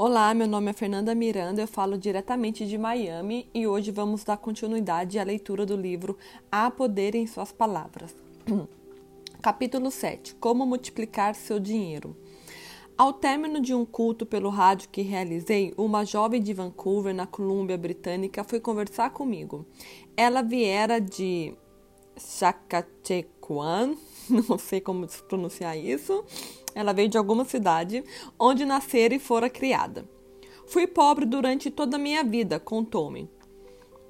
Olá, meu nome é Fernanda Miranda, eu falo diretamente de Miami e hoje vamos dar continuidade à leitura do livro Há Poder em Suas Palavras. Capítulo 7 Como multiplicar seu dinheiro. Ao término de um culto pelo rádio que realizei, uma jovem de Vancouver, na Colômbia Britânica, foi conversar comigo. Ela viera de Saskatchewan, não sei como pronunciar isso, ela veio de alguma cidade onde nascera e fora criada. Fui pobre durante toda a minha vida, contou-me.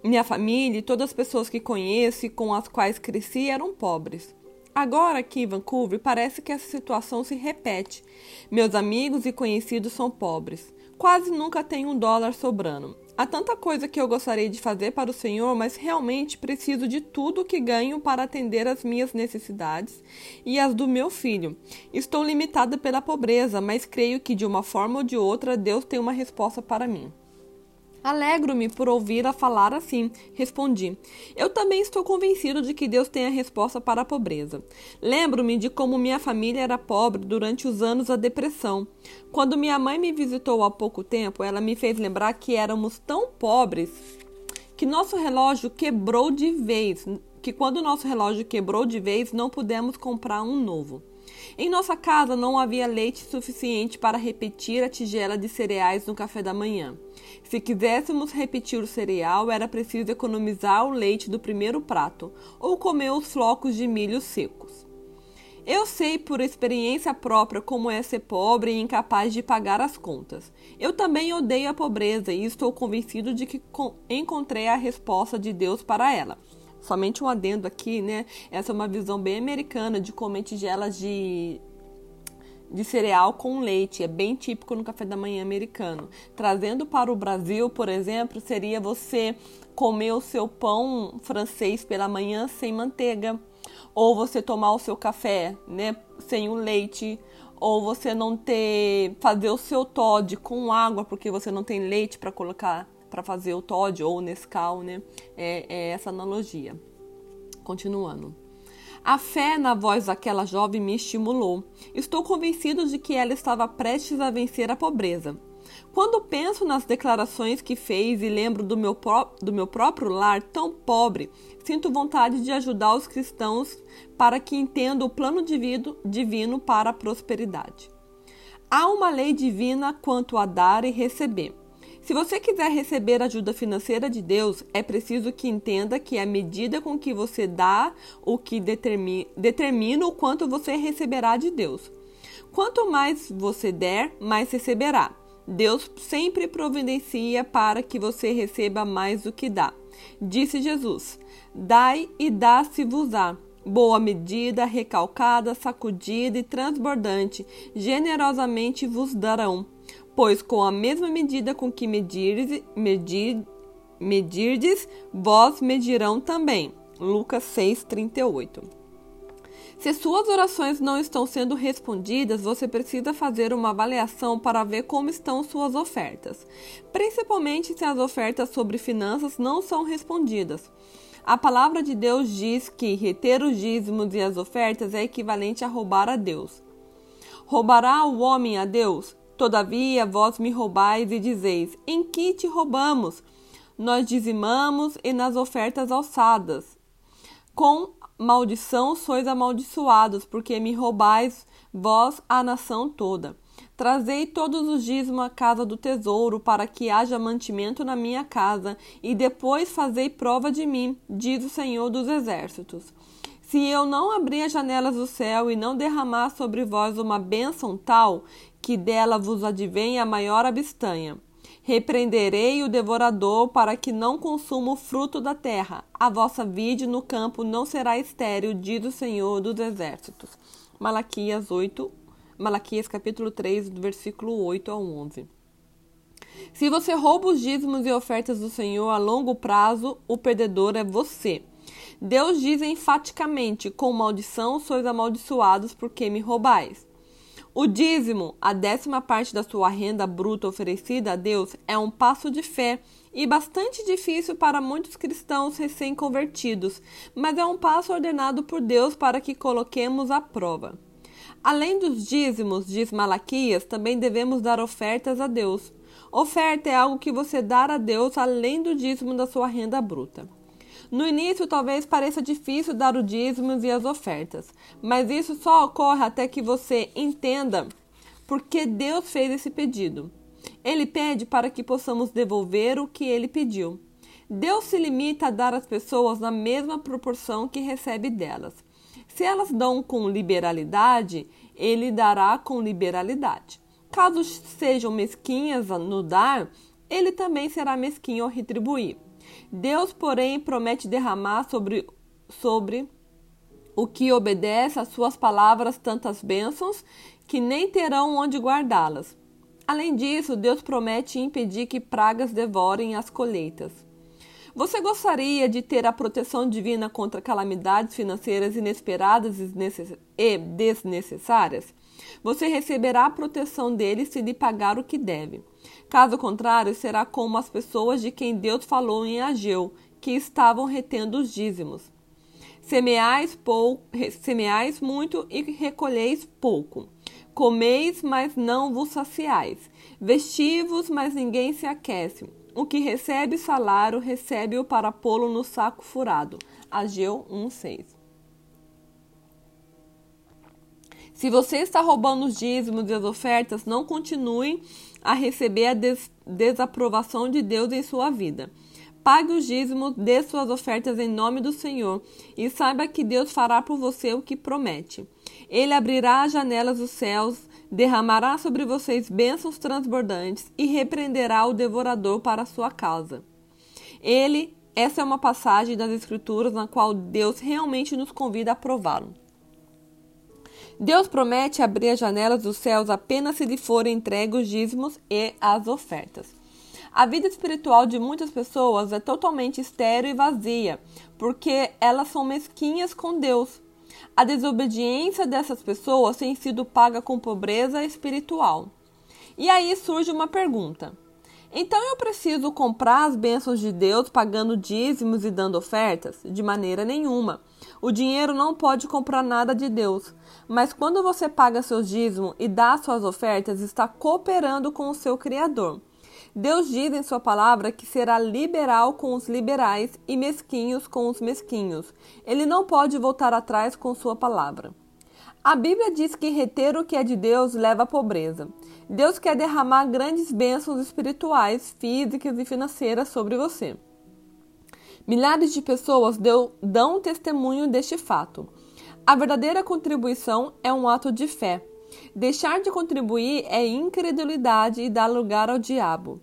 Minha família e todas as pessoas que conheço e com as quais cresci eram pobres. Agora aqui em Vancouver parece que essa situação se repete. Meus amigos e conhecidos são pobres. Quase nunca tenho um dólar sobrando. Há tanta coisa que eu gostaria de fazer para o Senhor, mas realmente preciso de tudo que ganho para atender às minhas necessidades e as do meu filho. Estou limitada pela pobreza, mas creio que de uma forma ou de outra Deus tem uma resposta para mim. Alegro-me por ouvir-a falar assim, respondi. Eu também estou convencido de que Deus tem a resposta para a pobreza. Lembro-me de como minha família era pobre durante os anos da depressão. Quando minha mãe me visitou há pouco tempo, ela me fez lembrar que éramos tão pobres que nosso relógio quebrou de vez, que quando nosso relógio quebrou de vez, não pudemos comprar um novo. Em nossa casa não havia leite suficiente para repetir a tigela de cereais no café da manhã. Se quiséssemos repetir o cereal, era preciso economizar o leite do primeiro prato ou comer os flocos de milho secos. Eu sei por experiência própria como é ser pobre e incapaz de pagar as contas. Eu também odeio a pobreza e estou convencido de que encontrei a resposta de Deus para ela. Somente um adendo aqui, né? Essa é uma visão bem americana de comer tigelas de de cereal com leite. É bem típico no café da manhã americano. Trazendo para o Brasil, por exemplo, seria você comer o seu pão francês pela manhã sem manteiga, ou você tomar o seu café, né, sem o leite, ou você não ter fazer o seu Todd com água porque você não tem leite para colocar para fazer o Todd ou o Nescau, né? É, é essa analogia. Continuando. A fé na voz daquela jovem me estimulou. Estou convencido de que ela estava prestes a vencer a pobreza. Quando penso nas declarações que fez e lembro do meu, do meu próprio lar tão pobre, sinto vontade de ajudar os cristãos para que entendam o plano divino, divino para a prosperidade. Há uma lei divina quanto a dar e receber. Se você quiser receber ajuda financeira de Deus, é preciso que entenda que a medida com que você dá o que determina, determina o quanto você receberá de Deus. Quanto mais você der, mais receberá. Deus sempre providencia para que você receba mais do que dá. Disse Jesus: Dai e dá-se-vos-á. Boa medida, recalcada, sacudida e transbordante, generosamente vos darão pois com a mesma medida com que medirdes, medir, medirdes vós medirão também. Lucas 6:38. Se suas orações não estão sendo respondidas, você precisa fazer uma avaliação para ver como estão suas ofertas, principalmente se as ofertas sobre finanças não são respondidas. A palavra de Deus diz que reter os dízimos e as ofertas é equivalente a roubar a Deus. Roubará o homem a Deus? Todavia vós me roubais e dizeis: Em que te roubamos? Nós dizimamos e nas ofertas alçadas. Com maldição sois amaldiçoados, porque me roubais vós a nação toda. Trazei todos os dízimos à casa do tesouro, para que haja mantimento na minha casa, e depois fazei prova de mim, diz o Senhor dos Exércitos. Se eu não abrir as janelas do céu e não derramar sobre vós uma bênção tal, que dela vos advém a maior abstanha. Repreenderei o devorador para que não consuma o fruto da terra. A vossa vide no campo não será estéril, diz o Senhor dos Exércitos. Malaquias 8, Malaquias capítulo 3, versículo 8 a 11. Se você rouba os dízimos e ofertas do Senhor a longo prazo, o perdedor é você. Deus diz enfaticamente: Com maldição sois amaldiçoados porque me roubais. O dízimo, a décima parte da sua renda bruta oferecida a Deus, é um passo de fé e bastante difícil para muitos cristãos recém-convertidos, mas é um passo ordenado por Deus para que coloquemos à prova. Além dos dízimos, diz Malaquias, também devemos dar ofertas a Deus. Oferta é algo que você dá a Deus além do dízimo da sua renda bruta. No início, talvez pareça difícil dar o dízimo e as ofertas, mas isso só ocorre até que você entenda por que Deus fez esse pedido. Ele pede para que possamos devolver o que ele pediu. Deus se limita a dar às pessoas na mesma proporção que recebe delas. Se elas dão com liberalidade, ele dará com liberalidade. Caso sejam mesquinhas no dar, ele também será mesquinho ao retribuir. Deus, porém, promete derramar sobre, sobre o que obedece às suas palavras tantas bênçãos que nem terão onde guardá-las. Além disso, Deus promete impedir que pragas devorem as colheitas. Você gostaria de ter a proteção divina contra calamidades financeiras inesperadas e desnecessárias? Você receberá a proteção dele se lhe pagar o que deve. Caso contrário, será como as pessoas de quem Deus falou em Ageu, que estavam retendo os dízimos. Semeais, pou, semeais muito e recolheis pouco. Comeis, mas não vos saciais. Vestivos, mas ninguém se aquece. O que recebe salário, recebe-o para pô-lo no saco furado. Ageu 1,6 Se você está roubando os dízimos e as ofertas, não continue a receber a des desaprovação de Deus em sua vida. Pague os dízimos, dê suas ofertas em nome do Senhor e saiba que Deus fará por você o que promete. Ele abrirá as janelas dos céus, derramará sobre vocês bênçãos transbordantes e repreenderá o devorador para a sua causa. Ele, essa é uma passagem das Escrituras na qual Deus realmente nos convida a prová-lo. Deus promete abrir as janelas dos céus apenas se lhe forem entregues os dízimos e as ofertas. A vida espiritual de muitas pessoas é totalmente estéril e vazia, porque elas são mesquinhas com Deus. A desobediência dessas pessoas tem sido paga com pobreza espiritual. E aí surge uma pergunta: então eu preciso comprar as bênçãos de Deus pagando dízimos e dando ofertas? De maneira nenhuma. O dinheiro não pode comprar nada de Deus, mas quando você paga seus dízimos e dá suas ofertas, está cooperando com o seu Criador. Deus diz em sua palavra que será liberal com os liberais e mesquinhos com os mesquinhos. Ele não pode voltar atrás com sua palavra. A Bíblia diz que reter o que é de Deus leva à pobreza. Deus quer derramar grandes bênçãos espirituais, físicas e financeiras sobre você. Milhares de pessoas deu, dão testemunho deste fato. A verdadeira contribuição é um ato de fé. Deixar de contribuir é incredulidade e dar lugar ao diabo.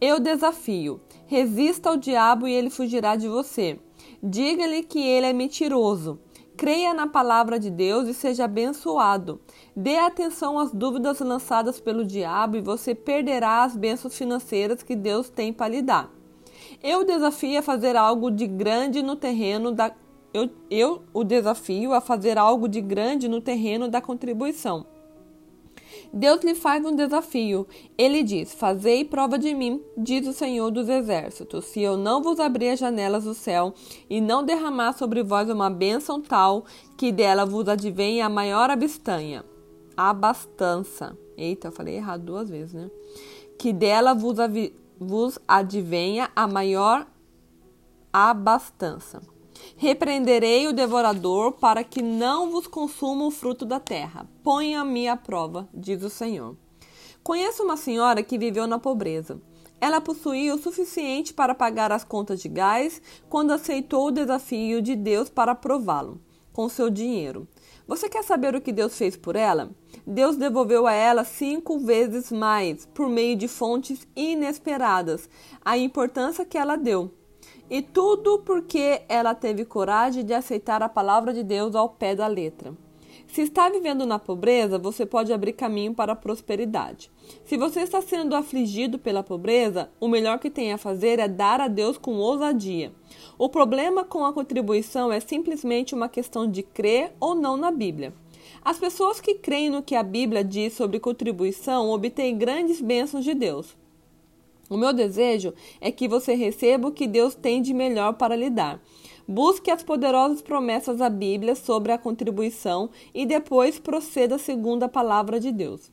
Eu desafio: resista ao diabo e ele fugirá de você. Diga-lhe que ele é mentiroso. Creia na palavra de Deus e seja abençoado. Dê atenção às dúvidas lançadas pelo diabo e você perderá as bênçãos financeiras que Deus tem para lhe dar. Eu desafio a fazer algo de grande no terreno da eu, eu o desafio a fazer algo de grande no terreno da contribuição. Deus lhe faz um desafio. Ele diz: Fazei prova de mim, diz o Senhor dos Exércitos, se eu não vos abrir as janelas do céu e não derramar sobre vós uma bênção tal que dela vos advenha a maior abastanha. Abastança. Eita, eu falei errado duas vezes, né? Que dela vos, vos advenha a maior abastança. Repreenderei o devorador para que não vos consuma o fruto da terra. Ponha-me à prova, diz o Senhor. Conheço uma senhora que viveu na pobreza. Ela possuía o suficiente para pagar as contas de gás quando aceitou o desafio de Deus para prová-lo com seu dinheiro. Você quer saber o que Deus fez por ela? Deus devolveu a ela cinco vezes mais, por meio de fontes inesperadas, a importância que ela deu. E tudo porque ela teve coragem de aceitar a palavra de Deus ao pé da letra. Se está vivendo na pobreza, você pode abrir caminho para a prosperidade. Se você está sendo afligido pela pobreza, o melhor que tem a fazer é dar a Deus com ousadia. O problema com a contribuição é simplesmente uma questão de crer ou não na Bíblia. As pessoas que creem no que a Bíblia diz sobre contribuição obtêm grandes bênçãos de Deus. O meu desejo é que você receba o que Deus tem de melhor para lhe dar. Busque as poderosas promessas da Bíblia sobre a contribuição e depois proceda segundo a palavra de Deus.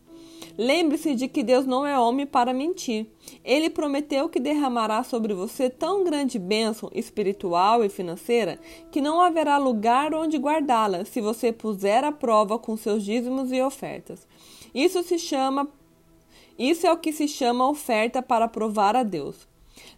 Lembre-se de que Deus não é homem para mentir. Ele prometeu que derramará sobre você tão grande bênção espiritual e financeira que não haverá lugar onde guardá-la se você puser à prova com seus dízimos e ofertas. Isso se chama isso é o que se chama oferta para provar a Deus.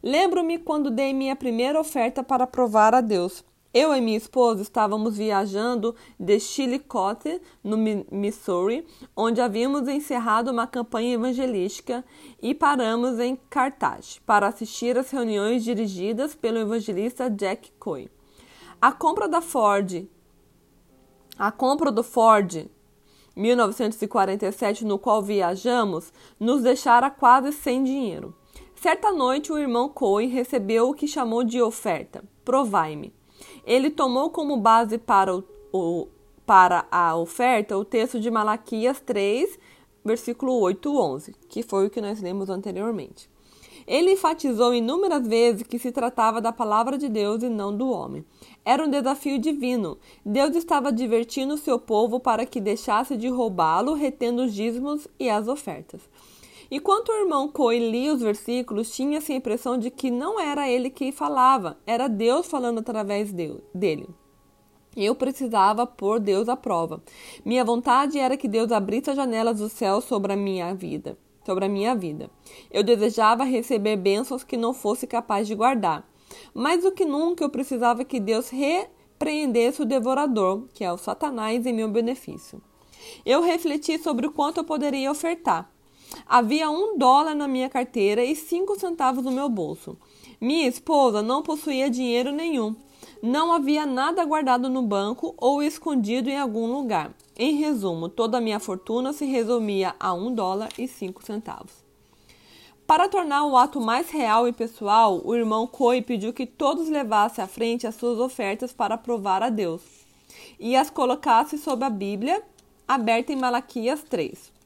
Lembro-me quando dei minha primeira oferta para provar a Deus. Eu e minha esposa estávamos viajando de Chillicothe, no Missouri, onde havíamos encerrado uma campanha evangelística e paramos em Carthage para assistir às reuniões dirigidas pelo evangelista Jack Coy. A compra da Ford, a compra do Ford 1947, no qual viajamos, nos deixara quase sem dinheiro. Certa noite, o irmão Coy recebeu o que chamou de oferta. Provai-me. Ele tomou como base para, o, o, para a oferta o texto de Malaquias 3, versículo 8 11, que foi o que nós lemos anteriormente. Ele enfatizou inúmeras vezes que se tratava da palavra de Deus e não do homem. Era um desafio divino. Deus estava divertindo seu povo para que deixasse de roubá-lo, retendo os dízimos e as ofertas. Enquanto o irmão Coy lia os versículos, tinha-se a impressão de que não era ele que falava, era Deus falando através dele. Eu precisava pôr Deus à prova. Minha vontade era que Deus abrisse as janelas do céu sobre a minha vida, sobre a minha vida. Eu desejava receber bênçãos que não fosse capaz de guardar. Mais do que nunca eu precisava que Deus repreendesse o devorador, que é o Satanás, em meu benefício. Eu refleti sobre o quanto eu poderia ofertar. Havia um dólar na minha carteira e cinco centavos no meu bolso. Minha esposa não possuía dinheiro nenhum. Não havia nada guardado no banco ou escondido em algum lugar. Em resumo, toda a minha fortuna se resumia a um dólar e cinco centavos. Para tornar o ato mais real e pessoal, o irmão Coy pediu que todos levassem à frente as suas ofertas para provar a Deus e as colocasse sob a Bíblia aberta em Malaquias 3.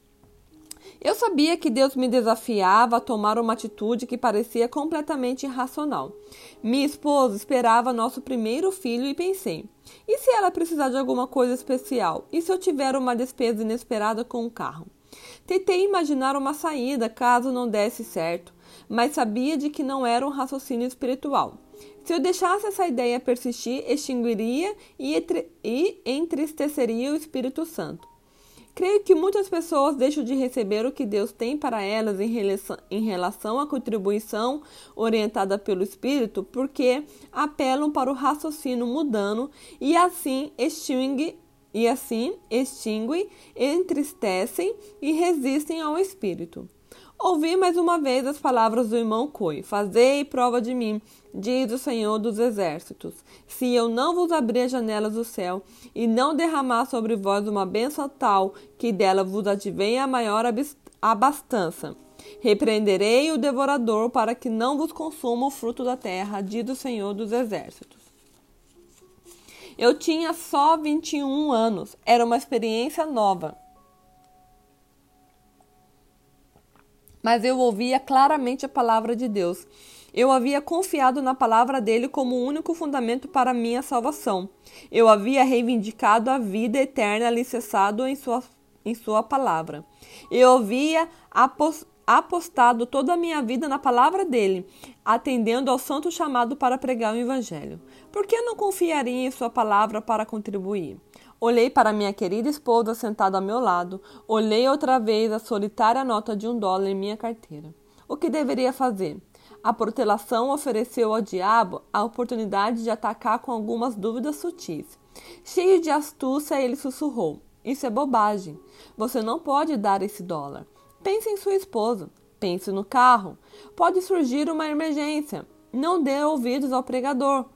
Eu sabia que Deus me desafiava a tomar uma atitude que parecia completamente irracional. Minha esposa esperava nosso primeiro filho e pensei: e se ela precisar de alguma coisa especial? E se eu tiver uma despesa inesperada com o carro? Tentei imaginar uma saída caso não desse certo, mas sabia de que não era um raciocínio espiritual. Se eu deixasse essa ideia persistir, extinguiria e, e entristeceria o Espírito Santo. Creio que muitas pessoas deixam de receber o que Deus tem para elas em relação, em relação à contribuição orientada pelo Espírito porque apelam para o raciocínio mudando e assim extingue e assim extinguem, entristecem e resistem ao Espírito. Ouvi mais uma vez as palavras do irmão Coi: Fazei prova de mim, diz o Senhor dos Exércitos, se eu não vos abrir as janelas do céu e não derramar sobre vós uma bênção tal que dela vos advenha a maior abastança. Repreenderei o devorador para que não vos consuma o fruto da terra, diz o Senhor dos Exércitos. Eu tinha só 21 anos, era uma experiência nova. Mas eu ouvia claramente a palavra de Deus. Eu havia confiado na palavra dele como o único fundamento para minha salvação. Eu havia reivindicado a vida eterna alicerçado em sua, em sua palavra. Eu havia apostado toda a minha vida na palavra dele, atendendo ao santo chamado para pregar o evangelho. Por que não confiaria em sua palavra para contribuir? Olhei para minha querida esposa sentada ao meu lado. Olhei outra vez a solitária nota de um dólar em minha carteira. O que deveria fazer? A protelação ofereceu ao diabo a oportunidade de atacar com algumas dúvidas sutis. Cheio de astúcia, ele sussurrou: Isso é bobagem. Você não pode dar esse dólar. Pense em sua esposa. Pense no carro. Pode surgir uma emergência. Não dê ouvidos ao pregador.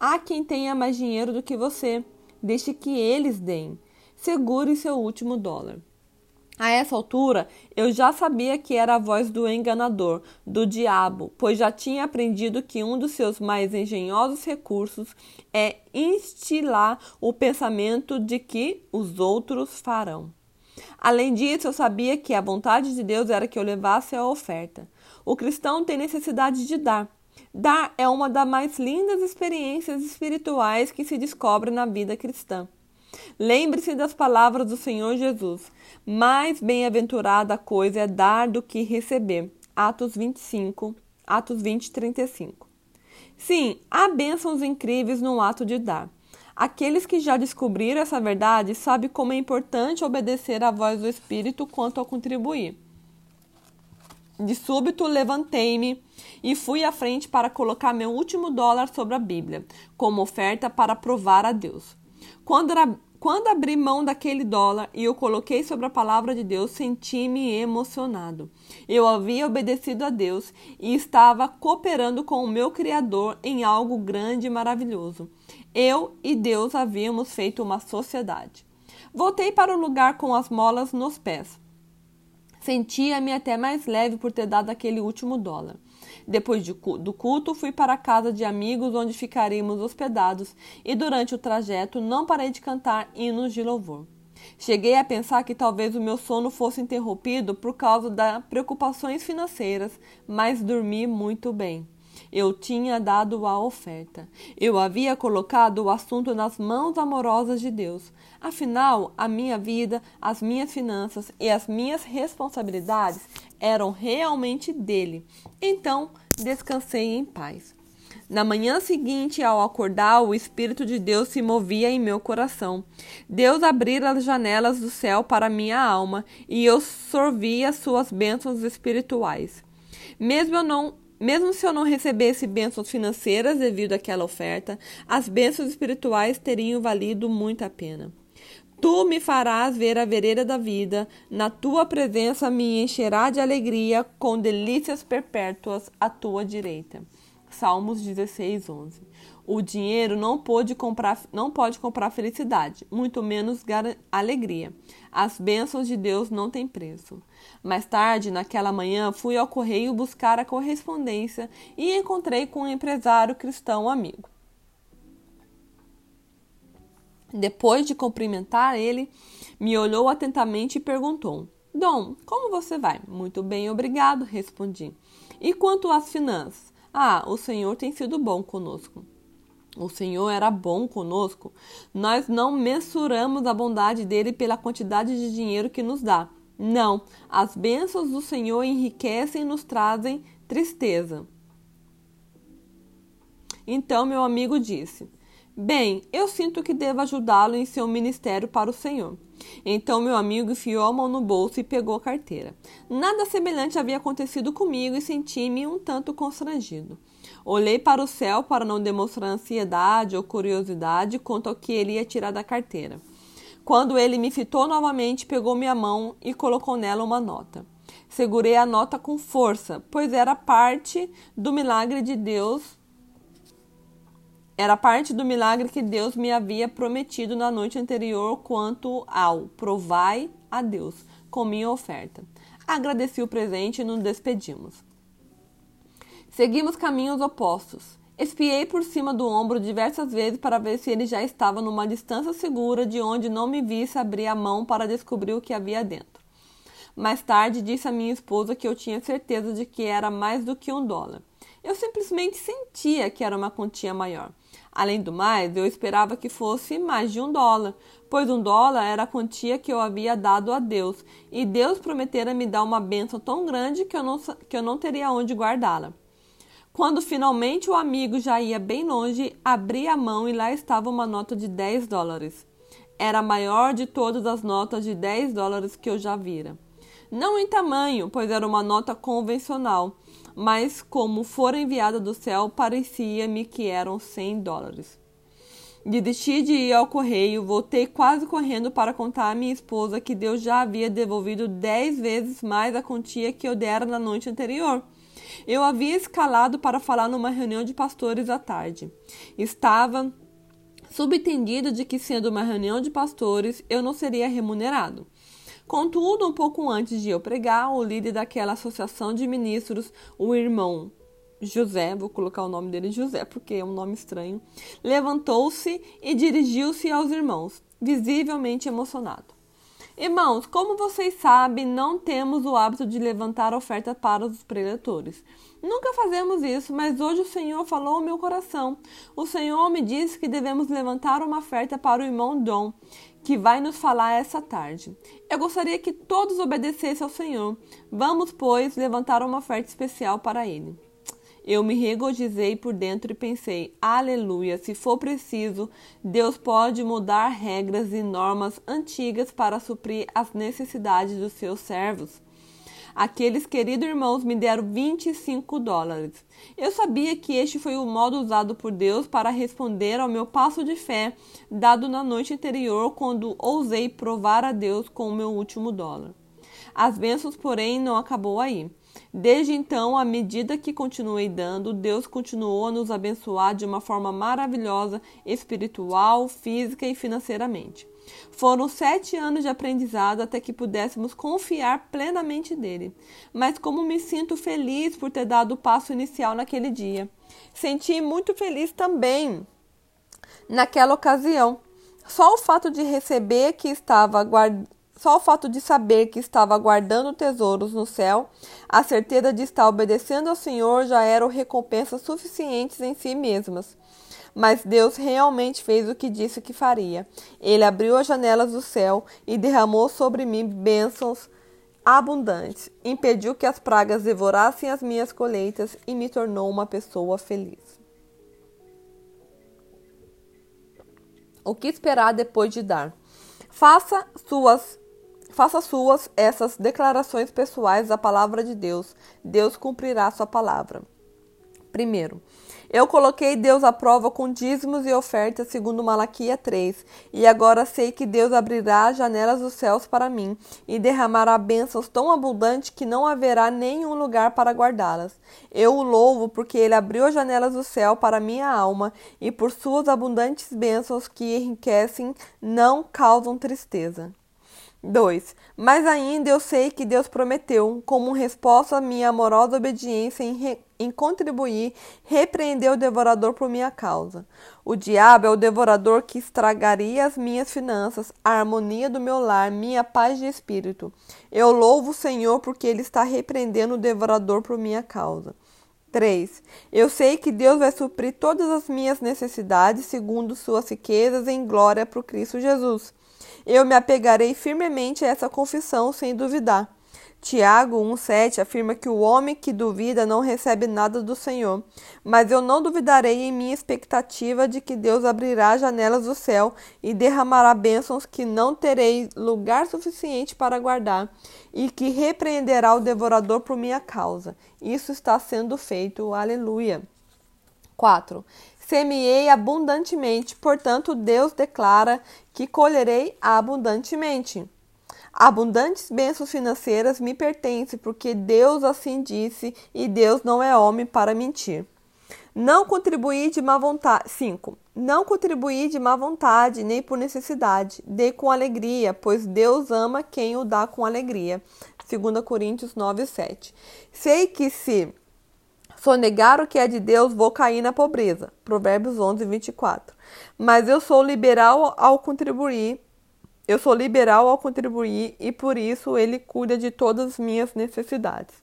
Há quem tenha mais dinheiro do que você. Deixe que eles deem. Segure seu último dólar. A essa altura, eu já sabia que era a voz do enganador, do diabo, pois já tinha aprendido que um dos seus mais engenhosos recursos é instilar o pensamento de que os outros farão. Além disso, eu sabia que a vontade de Deus era que eu levasse a oferta. O cristão tem necessidade de dar. Dar é uma das mais lindas experiências espirituais que se descobre na vida cristã. Lembre-se das palavras do Senhor Jesus. Mais bem-aventurada coisa é dar do que receber. Atos 25, Atos 20, 35. Sim, há bênçãos incríveis no ato de dar. Aqueles que já descobriram essa verdade sabem como é importante obedecer à voz do Espírito quanto a contribuir. De súbito levantei-me e fui à frente para colocar meu último dólar sobre a Bíblia, como oferta para provar a Deus. Quando, era, quando abri mão daquele dólar e o coloquei sobre a palavra de Deus, senti-me emocionado. Eu havia obedecido a Deus e estava cooperando com o meu Criador em algo grande e maravilhoso. Eu e Deus havíamos feito uma sociedade. Voltei para o lugar com as molas nos pés. Sentia-me até mais leve por ter dado aquele último dólar. Depois de, do culto, fui para a casa de amigos onde ficaríamos hospedados e durante o trajeto não parei de cantar hinos de louvor. Cheguei a pensar que talvez o meu sono fosse interrompido por causa das preocupações financeiras, mas dormi muito bem. Eu tinha dado a oferta. Eu havia colocado o assunto nas mãos amorosas de Deus. Afinal, a minha vida, as minhas finanças e as minhas responsabilidades eram realmente dele. Então, descansei em paz. Na manhã seguinte, ao acordar, o Espírito de Deus se movia em meu coração. Deus abrira as janelas do céu para minha alma e eu sorvia suas bênçãos espirituais. Mesmo eu não mesmo se eu não recebesse bênçãos financeiras devido àquela oferta, as bênçãos espirituais teriam valido muito a pena. Tu me farás ver a vereda da vida, na tua presença me encherá de alegria, com delícias perpétuas à tua direita. Salmos 16, 11. O dinheiro não pode comprar, não pode comprar felicidade, muito menos alegria. As bênçãos de Deus não têm preço. Mais tarde, naquela manhã, fui ao correio buscar a correspondência e encontrei com um empresário cristão amigo. Depois de cumprimentar ele, me olhou atentamente e perguntou: Dom, como você vai? Muito bem, obrigado, respondi. E quanto às finanças? Ah, o Senhor tem sido bom conosco o Senhor era bom conosco, nós não mensuramos a bondade dele pela quantidade de dinheiro que nos dá. Não, as bênçãos do Senhor enriquecem e nos trazem tristeza. Então meu amigo disse: Bem, eu sinto que devo ajudá-lo em seu ministério para o Senhor. Então meu amigo enfiou a mão no bolso e pegou a carteira. Nada semelhante havia acontecido comigo e senti-me um tanto constrangido. Olhei para o céu para não demonstrar ansiedade ou curiosidade quanto ao que ele ia tirar da carteira. Quando ele me fitou novamente, pegou minha mão e colocou nela uma nota. Segurei a nota com força, pois era parte do milagre de Deus. Era parte do milagre que Deus me havia prometido na noite anterior quanto ao provai a Deus com minha oferta. Agradeci o presente e nos despedimos. Seguimos caminhos opostos. Espiei por cima do ombro diversas vezes para ver se ele já estava numa distância segura de onde não me visse abrir a mão para descobrir o que havia dentro. Mais tarde disse à minha esposa que eu tinha certeza de que era mais do que um dólar. Eu simplesmente sentia que era uma quantia maior. Além do mais, eu esperava que fosse mais de um dólar, pois um dólar era a quantia que eu havia dado a Deus, e Deus prometera me dar uma bênção tão grande que eu não, que eu não teria onde guardá-la. Quando finalmente o amigo já ia bem longe, abri a mão e lá estava uma nota de 10 dólares. Era a maior de todas as notas de 10 dólares que eu já vira. Não em tamanho, pois era uma nota convencional, mas como fora enviada do céu, parecia-me que eram 100 dólares. Desisti de ir ao correio, voltei quase correndo para contar à minha esposa que Deus já havia devolvido dez vezes mais a quantia que eu dera na noite anterior. Eu havia escalado para falar numa reunião de pastores à tarde. Estava subentendido de que, sendo uma reunião de pastores, eu não seria remunerado. Contudo, um pouco antes de eu pregar, o líder daquela associação de ministros, o irmão José, vou colocar o nome dele José porque é um nome estranho, levantou-se e dirigiu-se aos irmãos, visivelmente emocionado. Irmãos, como vocês sabem, não temos o hábito de levantar oferta para os preletores. Nunca fazemos isso, mas hoje o Senhor falou ao meu coração. O Senhor me disse que devemos levantar uma oferta para o irmão Dom, que vai nos falar essa tarde. Eu gostaria que todos obedecessem ao Senhor. Vamos, pois, levantar uma oferta especial para ele. Eu me regozijei por dentro e pensei: aleluia, se for preciso, Deus pode mudar regras e normas antigas para suprir as necessidades dos seus servos. Aqueles queridos irmãos me deram 25 dólares. Eu sabia que este foi o modo usado por Deus para responder ao meu passo de fé dado na noite anterior, quando ousei provar a Deus com o meu último dólar. As bênçãos, porém, não acabou aí. Desde então, à medida que continuei dando, Deus continuou a nos abençoar de uma forma maravilhosa, espiritual, física e financeiramente. Foram sete anos de aprendizado até que pudéssemos confiar plenamente nele. Mas como me sinto feliz por ter dado o passo inicial naquele dia. Senti muito feliz também naquela ocasião. Só o fato de receber que estava guardando só o fato de saber que estava guardando tesouros no céu, a certeza de estar obedecendo ao Senhor já eram recompensas suficientes em si mesmas. Mas Deus realmente fez o que disse que faria. Ele abriu as janelas do céu e derramou sobre mim bênçãos abundantes, impediu que as pragas devorassem as minhas colheitas e me tornou uma pessoa feliz. O que esperar depois de dar? Faça suas Faça suas essas declarações pessoais da palavra de Deus. Deus cumprirá sua palavra. Primeiro, eu coloquei Deus à prova com dízimos e ofertas, segundo Malaquia 3, e agora sei que Deus abrirá as janelas dos céus para mim e derramará bênçãos tão abundantes que não haverá nenhum lugar para guardá-las. Eu o louvo porque ele abriu as janelas do céu para minha alma e por suas abundantes bênçãos que enriquecem não causam tristeza. 2. Mas ainda eu sei que Deus prometeu, como resposta à minha amorosa obediência em, re, em contribuir, repreender o devorador por minha causa. O diabo é o devorador que estragaria as minhas finanças, a harmonia do meu lar, minha paz de espírito. Eu louvo o Senhor porque ele está repreendendo o devorador por minha causa. 3. Eu sei que Deus vai suprir todas as minhas necessidades segundo suas riquezas em glória por Cristo Jesus. Eu me apegarei firmemente a essa confissão sem duvidar. Tiago 1,7 afirma que o homem que duvida não recebe nada do Senhor. Mas eu não duvidarei em minha expectativa de que Deus abrirá as janelas do céu e derramará bênçãos que não terei lugar suficiente para guardar, e que repreenderá o devorador por minha causa. Isso está sendo feito. Aleluia. 4. Semeei abundantemente, portanto, Deus declara que colherei abundantemente. Abundantes bênçãos financeiras me pertencem, porque Deus assim disse e Deus não é homem para mentir. Não contribuí de má vontade. 5. Não contribuí de má vontade, nem por necessidade. Dei com alegria, pois Deus ama quem o dá com alegria. 2 Coríntios 9, 7. Sei que se Sonegar o que é de Deus, vou cair na pobreza. Provérbios 11, 24. Mas eu sou liberal ao contribuir. Eu sou liberal ao contribuir e por isso ele cuida de todas as minhas necessidades.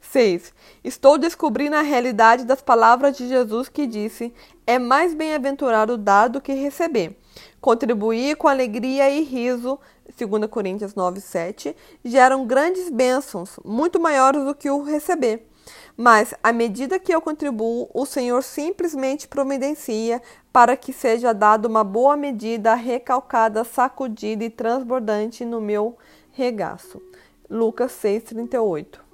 6. Estou descobrindo a realidade das palavras de Jesus que disse: É mais bem-aventurado dar do que receber. Contribuir com alegria e riso, 2 Coríntios 9, 7, geram grandes bênçãos, muito maiores do que o receber. Mas, à medida que eu contribuo, o Senhor simplesmente providencia para que seja dada uma boa medida, recalcada, sacudida e transbordante no meu regaço. Lucas 6,38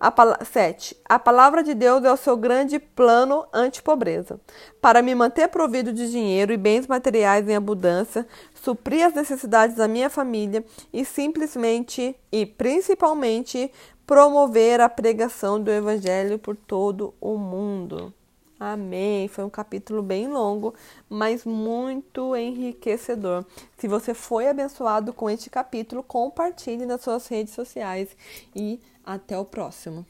a 7. A palavra de Deus é o seu grande plano anti-pobreza. Para me manter provido de dinheiro e bens materiais em abundância, suprir as necessidades da minha família e simplesmente e principalmente promover a pregação do Evangelho por todo o mundo. Amém. Foi um capítulo bem longo, mas muito enriquecedor. Se você foi abençoado com este capítulo, compartilhe nas suas redes sociais e até o próximo.